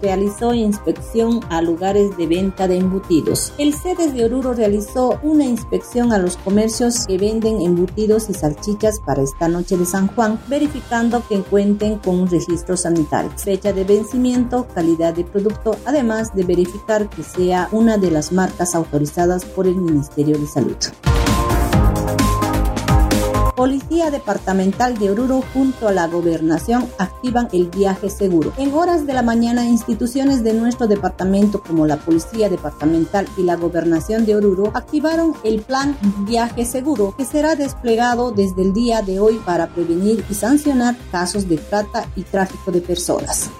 Realizó inspección a lugares de venta de embutidos. El CEDES de Oruro realizó una inspección a los comercios que venden embutidos y salchichas para esta noche de San Juan, verificando que cuenten con un registro sanitario, fecha de vencimiento, calidad de producto, además de verificar que sea una de las marcas autorizadas por el Ministerio de Salud. Policía Departamental de Oruro junto a la Gobernación activan el viaje seguro. En horas de la mañana, instituciones de nuestro departamento como la Policía Departamental y la Gobernación de Oruro activaron el plan Viaje Seguro que será desplegado desde el día de hoy para prevenir y sancionar casos de trata y tráfico de personas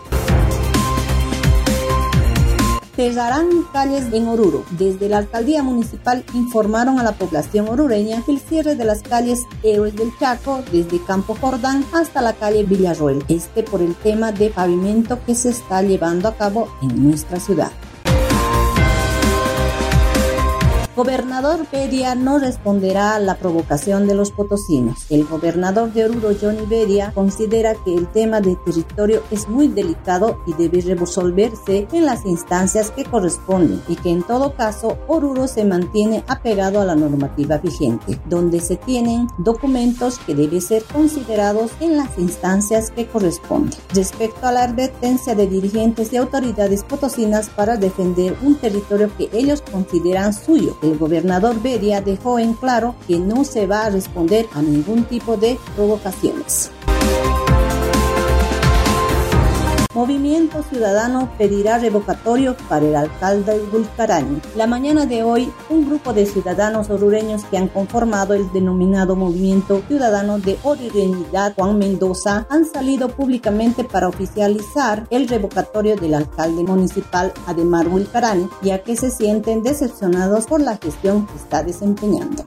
cerrarán calles en Oruro. Desde la alcaldía municipal informaron a la población orureña el cierre de las calles Héroes del Chaco desde Campo Jordán hasta la calle Villarroel, este por el tema de pavimento que se está llevando a cabo en nuestra ciudad. Gobernador Bedia no responderá a la provocación de los potosinos. El gobernador de Oruro, Johnny Bedia, considera que el tema de territorio es muy delicado y debe resolverse en las instancias que corresponden y que en todo caso Oruro se mantiene apegado a la normativa vigente, donde se tienen documentos que deben ser considerados en las instancias que corresponden. Respecto a la advertencia de dirigentes y autoridades potosinas para defender un territorio que ellos consideran suyo, el gobernador Beria dejó en claro que no se va a responder a ningún tipo de provocaciones. Movimiento Ciudadano pedirá revocatorio para el alcalde Gulcaraño. La mañana de hoy, un grupo de ciudadanos orureños que han conformado el denominado Movimiento Ciudadano de Originidad Juan Mendoza han salido públicamente para oficializar el revocatorio del alcalde municipal Ademar Gulcaraño, ya que se sienten decepcionados por la gestión que está desempeñando.